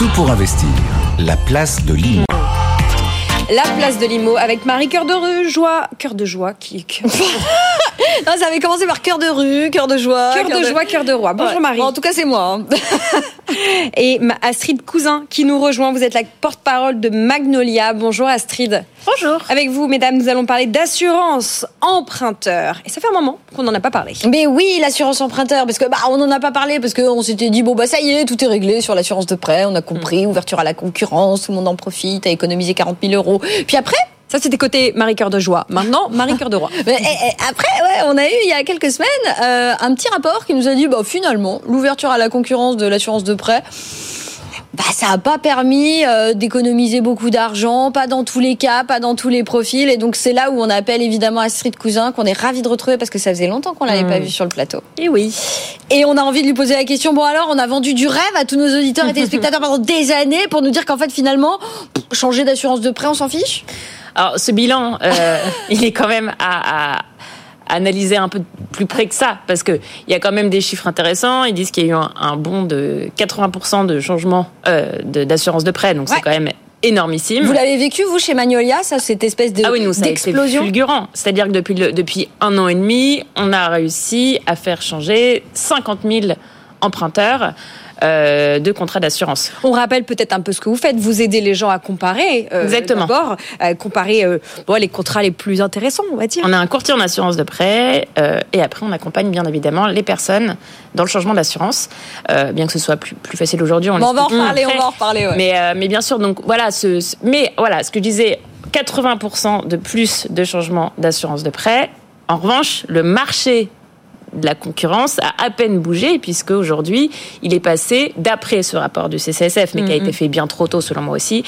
Tout pour investir. La place de Limo. La place de Limo avec Marie Cœur de Joie. Cœur de Joie qui. non, ça avait commencé par Cœur de rue, Cœur de Joie. Cœur de, Joie, Cœur de Roi. Bonjour Ouais. Marie. Bon, en tout cas, c'est moi. hein. Et Astrid Cousin qui nous rejoint. Vous êtes la porte-parole de Magnolia. Bonjour Astrid. Bonjour. Avec vous, mesdames, nous allons parler d'assurance emprunteur. Et ça fait un moment qu'on n'en a pas parlé. Mais oui, l'assurance emprunteur, parce que bah on n'en a pas parlé, parce qu'on s'était dit bon bah ça y est, tout est réglé sur l'assurance de prêt, on a compris, ouverture à la concurrence, tout le monde en profite, a économisé 40 000 euros. Puis après, Ça, c'était côté Marie Cœur de Joie. Maintenant, Marie Cœur de Roi. mais, eh, eh, après ouais, on a eu il y a quelques semaines euh, un petit rapport qui nous a dit bah finalement l'ouverture à la concurrence de l'assurance de prêt. Bah, ça n'a pas permis euh, d'économiser beaucoup d'argent, pas dans tous les cas, pas dans tous les profils. Et donc, c'est là où on appelle évidemment Astrid Cousin, qu'on est ravi de retrouver parce que ça faisait longtemps qu'on l'avait pas vu sur le plateau. Et oui. Et on a envie de lui poser la question, bon alors, on a vendu du rêve à tous nos auditeurs et téléspectateurs pendant des années pour nous dire qu'en fait, finalement, changer d'assurance de prêt, on s'en fiche? Alors, ce bilan, euh, il est quand même à, à analyser un peu plus près que ça, parce que il y a quand même des chiffres intéressants. Ils disent qu'il y a eu un, un bond de 80% de changement euh, d'assurance de prêt, donc Ouais. c'est quand même énormissime. Vous l'avez vécu, vous, chez Magnolia, ça, cette espèce de ah oui, nous, ça a été d'explosion? fulgurant. C'est-à-dire que depuis, le- depuis un an et demi, on a réussi à faire changer 50 000 emprunteurs euh, de contrats d'assurance. On rappelle peut-être un peu ce que vous faites. Vous aidez les gens à comparer. euh, Exactement. D'abord, comparer euh, bon, les contrats les plus intéressants, on va dire. On a un courtier en assurance de prêt euh, et après on accompagne bien évidemment les personnes dans le changement d'assurance, bien que ce soit plus, plus facile aujourd'hui. Bon, on va en reparler, on va en reparler, ouais. Mais, mais bien sûr, donc voilà, ce, ce- mais voilà, ce que je disais, 80% de plus de changements d'assurance de prêt. En revanche, le marché de la concurrence a à peine bougé puisque aujourd'hui il est passé d'après ce rapport du CCSF mais qui a Mm-hmm. été fait bien trop tôt selon moi aussi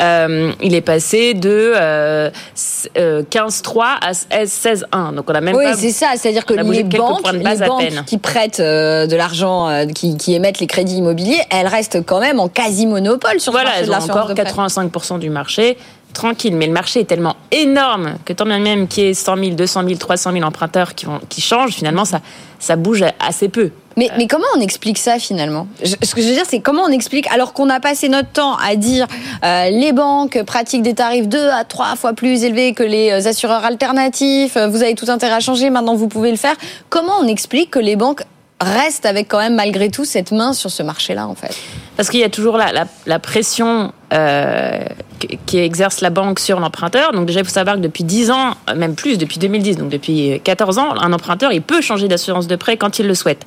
euh, il est passé de euh, s- euh, 15,3 à 16,1 donc on a même Oui, pas c'est ça. C'est-à-dire que les banques, les banques qui prêtent euh, de l'argent, qui, qui émettent les crédits immobiliers, elles restent quand même en quasi-monopole sur ce Voilà, marché de elles ont encore de prêt. 85% du marché. Tranquille, mais le marché est tellement énorme que tant bien même qu'il y ait 100 000, 200 000, 300 000 emprunteurs qui, vont, qui changent, finalement, ça, ça bouge assez peu. Mais, mais comment on explique ça finalement? Ce que je veux dire, c'est comment on explique, alors qu'on a passé notre temps à dire euh, les banques pratiquent des tarifs deux à trois fois plus élevés que les euh, assureurs alternatifs, euh, vous avez tout intérêt à changer, maintenant vous pouvez le faire. Comment on explique que les banques restent avec quand même malgré tout cette main sur ce marché-là en fait Parce qu'il y a toujours la, la, pression euh, qui- qui exerce la banque sur l'emprunteur. Donc déjà, il faut savoir que depuis 10 ans, euh, même plus, depuis 2010, donc depuis 14 ans, un emprunteur, il peut changer d'assurance de prêt quand il le souhaite.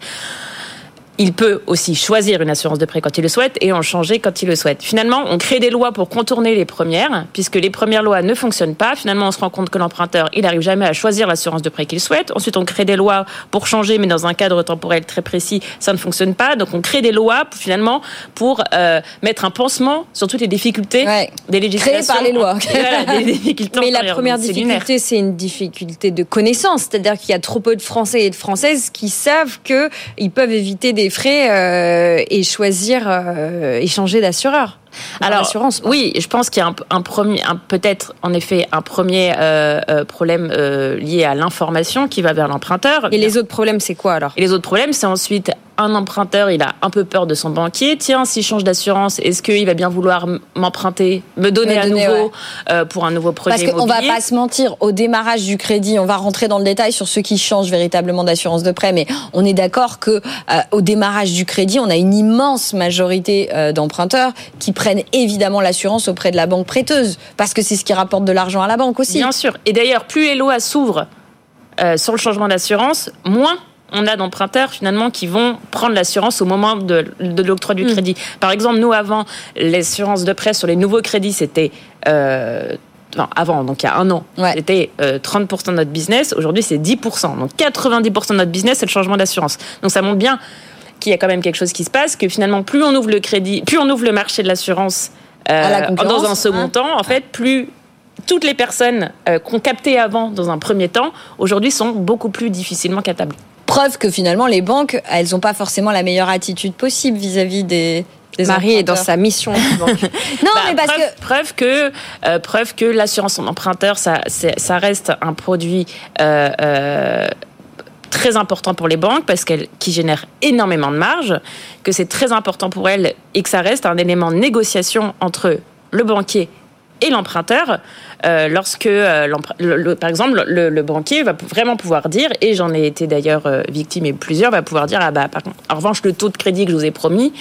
Il peut aussi choisir une assurance de prêt quand il le souhaite et en changer quand il le souhaite. Finalement, on crée des lois pour contourner les premières, puisque les premières lois ne fonctionnent pas. Finalement, on se rend compte que l'emprunteur, il n'arrive jamais à choisir l'assurance de prêt qu'il souhaite. Ensuite, on crée des lois pour changer, mais dans un cadre temporel très précis, ça ne fonctionne pas. Donc, on crée des lois pour, finalement pour euh, mettre un pansement sur toutes les difficultés Ouais. des législations. par les lois. Voilà, des difficultés Mais la première difficulté, c'est une difficulté de connaissance. C'est-à-dire qu'il y a trop peu de Français et de Françaises qui savent qu'ils peuvent éviter des frais euh, et choisir euh, et changer d'assureur. Alors, assurance. oui, je pense qu'il y a un, un premier, peut-être en effet un premier euh, euh, problème euh, lié à l'information qui va vers l'emprunteur. Et les autres problèmes, c'est quoi alors? Et les autres problèmes, c'est ensuite un emprunteur, il a un peu peur de son banquier. Tiens, si je change d'assurance, est-ce qu'il va bien vouloir m'emprunter, me donner Me à donner, nouveau ouais. euh, pour un nouveau projet Parce qu'on va pas se mentir, au démarrage du crédit, on va rentrer dans le détail sur ceux qui changent véritablement d'assurance de prêt, mais on est d'accord que euh, au démarrage du crédit, on a une immense majorité euh, d'emprunteurs qui prennent évidemment l'assurance auprès de la banque prêteuse, parce que c'est ce qui rapporte de l'argent à la banque aussi. Bien sûr. Et d'ailleurs, plus les lois s'ouvrent euh, sur le changement d'assurance, moins on a d'emprunteurs finalement qui vont prendre l'assurance au moment de, de l'octroi du crédit. Par exemple, nous avant, l'assurance de prêt sur les nouveaux crédits, c'était euh, enfin, avant, donc il y a un an, Ouais. c'était euh, 30% de notre business. Aujourd'hui, c'est 10%. Donc 90% de notre business, c'est le changement d'assurance. Donc ça montre bien qu'il y a quand même quelque chose qui se passe, que finalement, plus on ouvre le crédit, plus on ouvre le marché de l'assurance euh, la dans un second hein. temps, en fait, plus toutes les personnes euh, qu'on captait avant dans un premier temps, aujourd'hui sont beaucoup plus difficilement captables. Preuve que finalement les banques, elles n'ont pas forcément la meilleure attitude possible vis-à-vis des, des Marie est dans sa mission. Non, Bah, mais parce preuve, que preuve que euh, preuve que l'assurance en emprunteur, ça, ça reste un produit euh, euh, très important pour les banques parce qu'elles qui génèrent énormément de marge, que c'est très important pour elles et que ça reste un élément de négociation entre le banquier et l'emprunteur euh, lorsque, euh, le, par exemple, le, banquier va vraiment pouvoir dire, et j'en ai été d'ailleurs euh, victime et plusieurs, va pouvoir dire, ah bah, par contre, en revanche, le taux de crédit que je vous ai promis,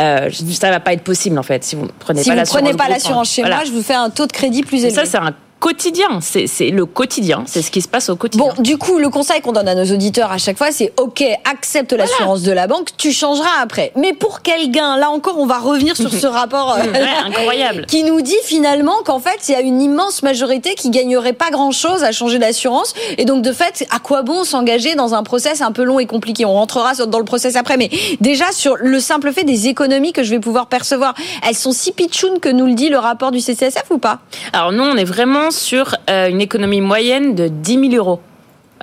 euh, ça va pas être possible en fait si vous prenez si pas l'assurance. Si vous prenez pas l'assurance chez moi, je vous fais un taux de crédit plus élevé. Ça, c'est un quotidien. C'est le quotidien. C'est ce qui se passe au quotidien. Bon, du coup, le conseil qu'on donne à nos auditeurs à chaque fois, c'est OK, accepte l'assurance de la banque, tu changeras après. Mais pour quel gain? Là encore, on va revenir sur ce rapport euh, incroyable qui nous dit finalement qu'en fait, il y a une immense majorité qui gagnerait pas grand-chose à changer d'assurance. Et donc, de fait, à quoi bon s'engager dans un process un peu long et compliqué? On rentrera dans le process après. Mais déjà, sur le simple fait des économies que je vais pouvoir percevoir, elles sont si pitchounes que nous le dit le rapport du CCSF ou pas? Alors, nous, on est vraiment sur euh, une économie moyenne de 10 000 euros.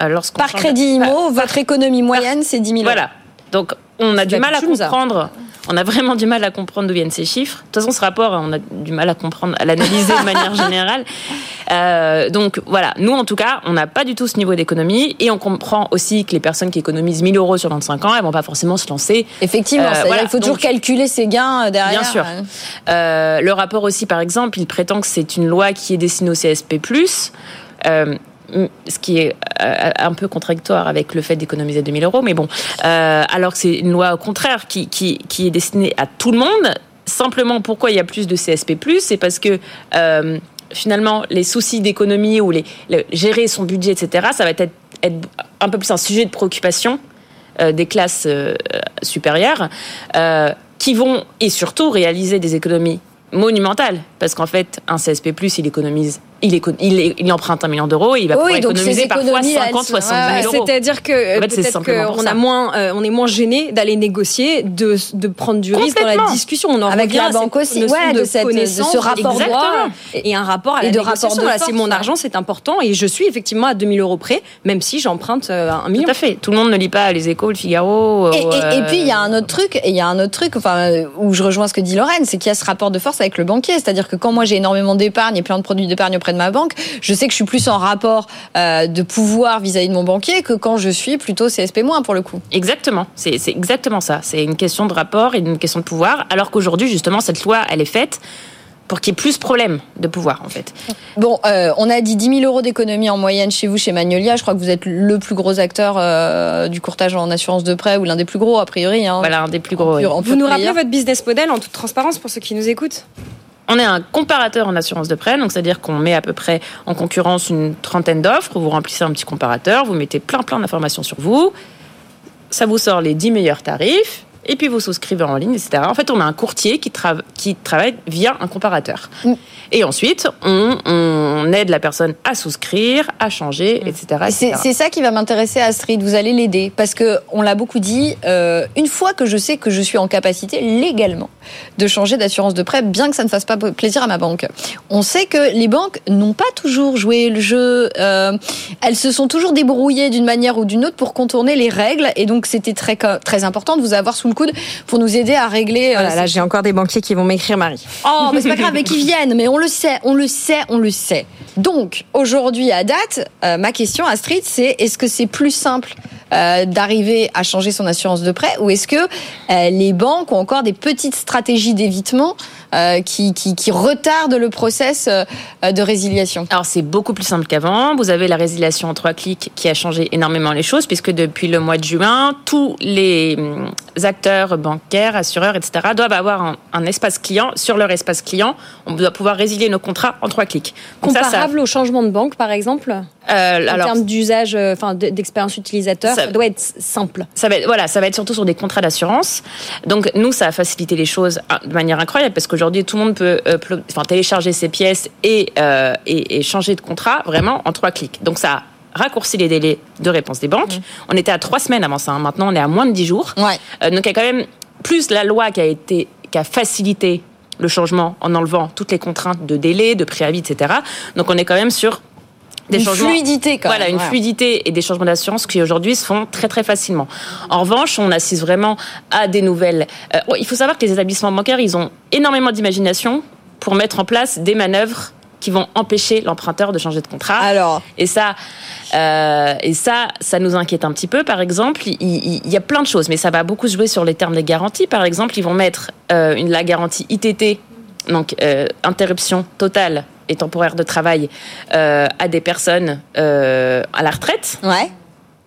Euh, Par crédit IMO, votre économie moyenne, c'est 10 000 euros. Voilà. Donc, on a du mal à comprendre. On a vraiment du mal à comprendre d'où viennent ces chiffres. De toute façon, ce rapport, on a du mal à comprendre, à l'analyser de manière générale. Euh, donc voilà, nous en tout cas, on n'a pas du tout ce niveau d'économie et on comprend aussi que les personnes qui économisent 1000 euros sur 25 ans, elles vont pas forcément se lancer. Effectivement, voilà. il faut toujours calculer ses gains derrière. Bien sûr. Euh, le rapport aussi, par exemple, il prétend que c'est une loi qui est destinée au CSP+. Euh, ce qui est euh, un peu contradictoire avec le fait d'économiser 2000 euros, mais bon, euh, alors que c'est une loi au contraire qui, qui, qui, est destinée à tout le monde. Simplement, pourquoi il y a plus de CSP+, c'est parce que euh, finalement, les soucis d'économie ou les, gérer son budget, etc., ça va être, être un peu plus un sujet de préoccupation des classes supérieures qui vont, et surtout, réaliser des économies monumentales. Parce qu'en fait, un CSP+, il économise il, il, emprunte un million d'euros et il va pouvoir économiser parfois 50, 60 000 euros. C'est-à-dire que peut-être qu'on a moins, euh, on est moins gêné d'aller négocier, de, de prendre du risque dans la discussion. On en Avec la banque aussi, ouais, de, cette, de ce rapport droit et un rapport à la et de rapport de c'est mon argent, c'est important et je suis effectivement à 2000 euros près, même si j'emprunte euh, un million. Tout à fait. Tout le monde ne lit pas les Échos, le Figaro. Et, et, puis il y a un autre truc, il y a un autre truc, enfin où je rejoins ce que dit Lorraine, c'est qu'il y a ce rapport de force avec le banquier, c'est-à-dire que quand moi j'ai énormément d'épargne et plein de produits d'épargne auprès de ma banque, je sais que je suis plus en rapport euh, de pouvoir vis-à-vis de mon banquier que quand je suis plutôt CSP- pour le coup. Exactement, c'est exactement ça. C'est une question de rapport et une question de pouvoir, alors qu'aujourd'hui, justement, cette loi, elle est faite pour qu'il y ait plus de problèmes de pouvoir, en fait. Bon, euh, on a dit 10 000 euros d'économie en moyenne chez vous, chez Magnolia. Je crois que vous êtes le plus gros acteur euh, du courtage en assurance de prêt, ou l'un des plus gros, a priori. Hein. Voilà, un des plus gros. Vous nous rappelez votre business model en toute transparence pour ceux qui nous écoutent? On est un comparateur en assurance de prêt, donc c'est-à-dire qu'on met à peu près en concurrence une trentaine d'offres, vous remplissez un petit comparateur, vous mettez plein plein d'informations sur vous, ça vous sort les 10 meilleurs tarifs, et puis vous souscrivez en ligne, etc. En fait, on a un courtier qui, qui travaille via un comparateur. Mm. Et ensuite, on, aide la personne à souscrire, à changer, etc. Mm. C'est ça qui va m'intéresser, Astrid. Vous allez l'aider parce que on l'a beaucoup dit. Euh, une fois que je sais que je suis en capacité légalement de changer d'assurance de prêt, bien que ça ne fasse pas plaisir à ma banque, on sait que les banques n'ont pas toujours joué le jeu. Euh, elles se sont toujours débrouillées d'une manière ou d'une autre pour contourner les règles. Et donc, c'était très très important de vous avoir sous le coude pour nous aider à régler. Euh, là, j'ai encore des banquiers qui vont m'écrire, Marie. Oh, mais c'est pas grave, mais qui viennent. Mais on le sait, on le sait, on le sait. Donc, aujourd'hui, à date, euh, ma question, Astrid, c'est est-ce que c'est plus simple euh, d'arriver à changer son assurance de prêt ou est-ce que les banques ont encore des petites stratégies d'évitement qui, qui, qui, retardent le process de résiliation? Alors, c'est beaucoup plus simple qu'avant. Vous avez la résiliation en trois clics qui a changé énormément les choses puisque depuis le mois de juin, tous les hum, acteurs bancaires, assureurs, etc., doivent avoir un, espace client. Sur leur espace client, on doit pouvoir résilier nos contrats en trois clics. Comparable au changement de banque, par exemple euh, En termes d'usage, euh, enfin d'expérience utilisateur, ça, doit être simple. Ça va être, voilà, ça va être surtout sur des contrats d'assurance. Donc nous, ça a facilité les choses ah, de manière incroyable parce qu'aujourd'hui, tout le monde peut euh, enfin, télécharger ses pièces et, et, et changer de contrat vraiment en trois clics. Donc ça raccourci les délais de réponse des banques. Mmh. On était à trois semaines avant ça. Hein. Maintenant, on est à moins de dix jours. Ouais. Donc, il y a quand même plus la loi qui a été, qui a facilité le changement en enlevant toutes les contraintes de délai, de préavis, etc. Donc, on est quand même sur des une fluidité quand voilà, une fluidité et des changements d'assurance qui aujourd'hui se font très très facilement. En revanche, on assiste vraiment à des nouvelles. Euh, il faut savoir que les établissements bancaires, ils ont énormément d'imagination pour mettre en place des manœuvres qui vont empêcher l'emprunteur de changer de contrat. Alors, Et ça, euh, et ça, ça nous inquiète un petit peu. Par exemple, il, il- il y a plein de choses, mais ça va beaucoup jouer sur les termes des garanties. Par exemple, ils vont mettre euh, une, la garantie ITT, donc euh, interruption totale et temporaire de travail, à des personnes à la retraite ouais.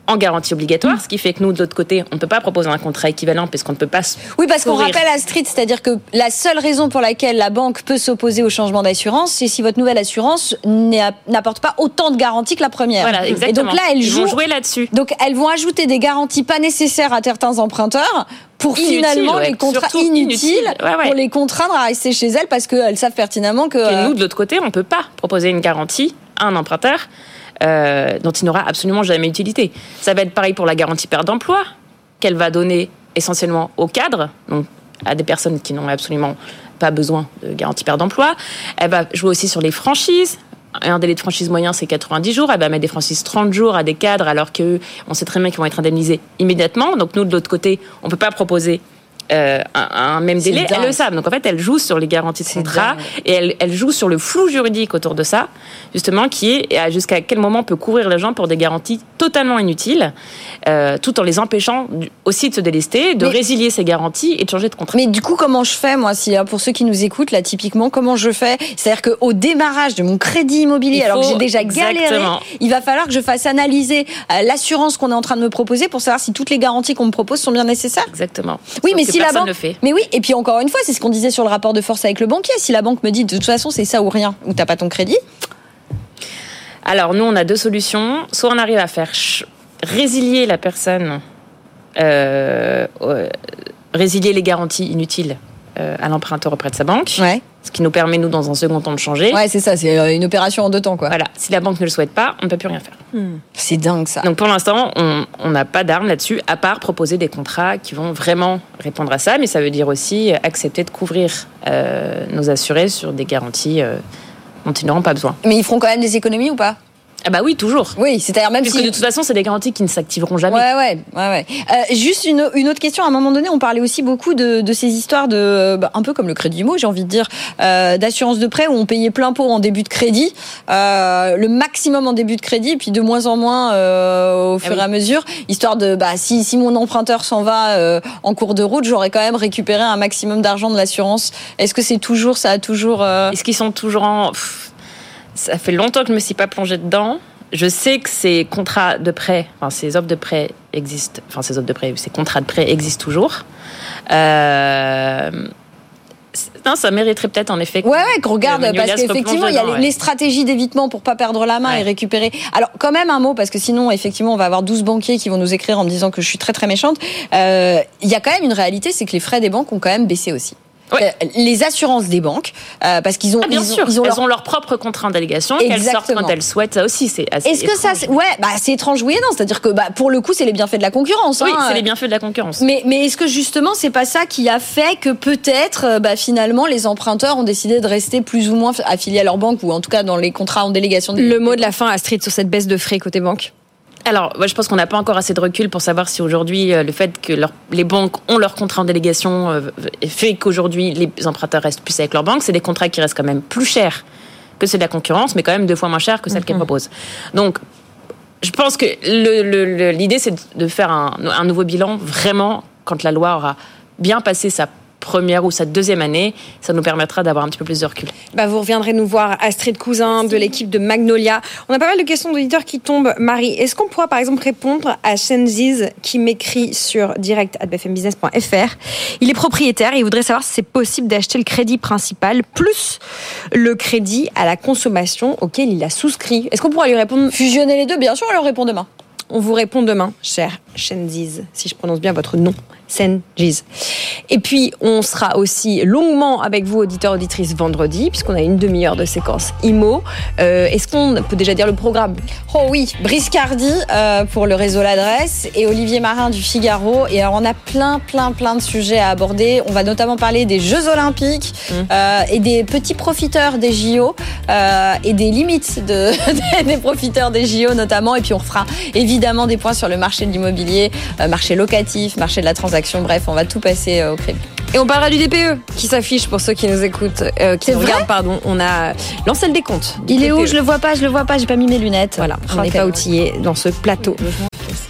En garantie obligatoire, ce qui fait que nous, de l'autre côté, on ne peut pas proposer un contrat équivalent parce qu'on ne peut pas. Oui, parce qu'on rappelle Astrid, c'est-à-dire que la seule raison pour laquelle la banque peut s'opposer au changement d'assurance, c'est si votre nouvelle assurance n'a- n'apporte pas autant de garanties que la première. Voilà, exactement. Et donc là, elle Ils vont joue. jouer là-dessus. Donc elles vont ajouter des garanties pas nécessaires à certains emprunteurs pour finalement ouais. les contrats Surtout inutiles, inutiles. Ouais, ouais. pour les contraindre à rester chez elles parce qu'elles savent pertinemment que. Et euh, nous, de l'autre côté, on ne peut pas proposer une garantie à un emprunteur euh, dont il n'aura absolument jamais utilité. Ça va être pareil pour la garantie perte d'emploi, qu'elle va donner essentiellement aux cadres, donc à des personnes qui n'ont absolument pas besoin de garantie perte d'emploi. Elle va jouer aussi sur les franchises. Un délai de franchise moyen, c'est 90 jours. Elle va mettre des franchises 30 jours à des cadres, alors qu'eux, on sait très bien qu'ils vont être indemnisés immédiatement. Donc nous, de l'autre côté, on ne peut pas proposer euh, un, un même délai. Elles le savent. Donc en fait, elle joue sur les garanties de contrat et elle, elle joue sur le flou juridique autour de ça, justement, qui est jusqu'à quel moment on peut couvrir les gens pour des garanties totalement inutiles, euh, tout en les empêchant aussi de se délester, de Mais- résilier ces garanties et de changer de contrat. Mais du coup, comment je fais, moi, si, hein, pour ceux qui nous écoutent, là, typiquement, comment je fais? C'est-à-dire qu'au démarrage de mon crédit immobilier, Il alors que j'ai déjà galéré, exactement. il va falloir que je fasse analyser euh, l'assurance qu'on est en train de me proposer pour savoir si toutes les garanties qu'on me propose sont bien nécessaires. Exactement. Oui, Sauf mais que si la personne banque. le fait. Mais oui, et puis encore une fois, c'est ce qu'on disait sur le rapport de force avec le banquier. Si la banque me dit de toute façon c'est ça ou rien, ou t'as pas ton crédit, Alors nous, on a deux solutions. Soit on arrive à faire résilier la personne, euh, euh, résilier les garanties inutiles euh, à l'emprunteur auprès de sa banque, ouais, ce qui nous permet, nous, dans un second temps, de changer. ouais, c'est ça, c'est euh, une opération en deux temps, quoi. Voilà. Si la banque ne le souhaite pas, on ne peut plus rien faire. C'est dingue ça. Donc pour l'instant, on on n'a pas d'arme là-dessus, à part proposer des contrats qui vont vraiment répondre à ça, mais ça veut dire aussi accepter de couvrir euh, nos assurés sur des garanties euh, dont ils n'auront pas besoin. Mais ils feront quand même des économies ou pas? Ah bah oui, toujours. Oui, c'est-à-dire même Puisque si. de toute façon, c'est des garanties qui ne s'activeront jamais. Ouais, ouais, ouais, ouais. Euh, juste une, une autre question. À un moment donné, on parlait aussi beaucoup de, de ces histoires de, bah, un peu comme le crédit immo, j'ai envie de dire, euh, d'assurance de prêt où on payait plein pot en début de crédit, euh, le maximum en début de crédit, puis de moins en moins au fur oui. et à mesure, histoire de, bah, si, si mon emprunteur s'en va en cours de route, j'aurais quand même récupéré un maximum d'argent de l'assurance. Est-ce que c'est toujours, ça a toujours. Est-ce qu'ils sont toujours en... Pff, ça fait longtemps que je ne me suis pas plongée dedans. Je sais que ces contrats de prêt, enfin ces offres de prêt existent, enfin ces offres de prêt, ces contrats de prêt existent toujours. Euh, non, ça mériterait peut-être en effet. que- Ouais, ouais, qu'on regarde, que parce qu'effectivement, il y a les, ouais. les stratégies d'évitement pour pas perdre la main Ouais. et récupérer. Alors, quand même un mot, parce que sinon, effectivement, on va avoir 12 banquiers qui vont nous écrire en me disant que je suis très très méchante. Euh, Il y a quand même une réalité, c'est que les frais des banques ont quand même baissé aussi. Euh, Les assurances des banques, euh, parce qu'ils ont, Ah, bien ils ont, sûr, ils ont elles leur ont leur propre contrat d'allégation qu'elles sortent quand elles souhaitent. Ça aussi, c'est assez. Est-ce que ça, ouais, bah c'est étrange, oui et non. C'est-à-dire que bah, pour le coup, c'est les bienfaits de la concurrence. Oui, hein. c'est les bienfaits de la concurrence. Mais, mais est-ce que justement, c'est pas ça qui a fait que peut-être, euh, bah, finalement, les emprunteurs ont décidé de rester plus ou moins affiliés à leur banque ou en tout cas dans les contrats en délégation Le mot de la fin, Astrid, sur cette baisse de frais côté banque. Alors, moi, je pense qu'on n'a pas encore assez de recul pour savoir si aujourd'hui euh, le fait que leur- les banques ont leur contrat en délégation euh, fait qu'aujourd'hui les emprunteurs restent plus avec leur banque. C'est des contrats qui restent quand même plus chers que ceux de la concurrence, mais quand même deux fois moins chers que celles qu'elles proposent. Donc, je pense que l'idée, c'est de- de faire un, un nouveau bilan vraiment quand la loi aura bien passé sa première ou sa deuxième année. Ça nous permettra d'avoir un petit peu plus de recul. Bah, vous reviendrez nous voir, Astrid Cousin, de l'équipe de Magnolia. On a pas mal de questions d'auditeurs qui tombent. Marie, est-ce qu'on pourra par exemple répondre à Shenziz qui m'écrit sur direct.bfmbusiness.fr Il est propriétaire et il voudrait savoir si c'est possible d'acheter le crédit principal plus le crédit à la consommation auquel il a souscrit. Est-ce qu'on pourra lui répondre? Fusionner les deux, bien sûr, on leur répond demain. On vous répond demain, cher Shenziz, si je prononce bien votre nom, Senjiz. Et puis, on sera aussi longuement avec vous, auditeurs, auditrices, vendredi, puisqu'on a une demi-heure de séquence IMO. Euh, Est-ce qu'on peut déjà dire le programme? Oh oui, Brice Cardi euh, pour le réseau L'Adresse et Olivier Marin du Figaro. Et alors, on a plein, plein, plein de sujets à aborder. On va notamment parler des Jeux Olympiques euh, et des petits profiteurs des JO euh, et des limites de, des profiteurs des JO notamment. Et puis, on fera évidemment des points sur le marché de l'immobilier, euh, marché locatif, marché de la transaction. Bref, on va tout passer euh, au crédit. Et on parlera du DPE qui s'affiche pour ceux qui nous écoutent, euh, qui nous regardent, pardon. On a lancé le décompte. du Il est où DPE. Je le vois pas, je le vois pas, j'ai pas mis mes lunettes. Voilà, on n'est pas outillé dans ce plateau.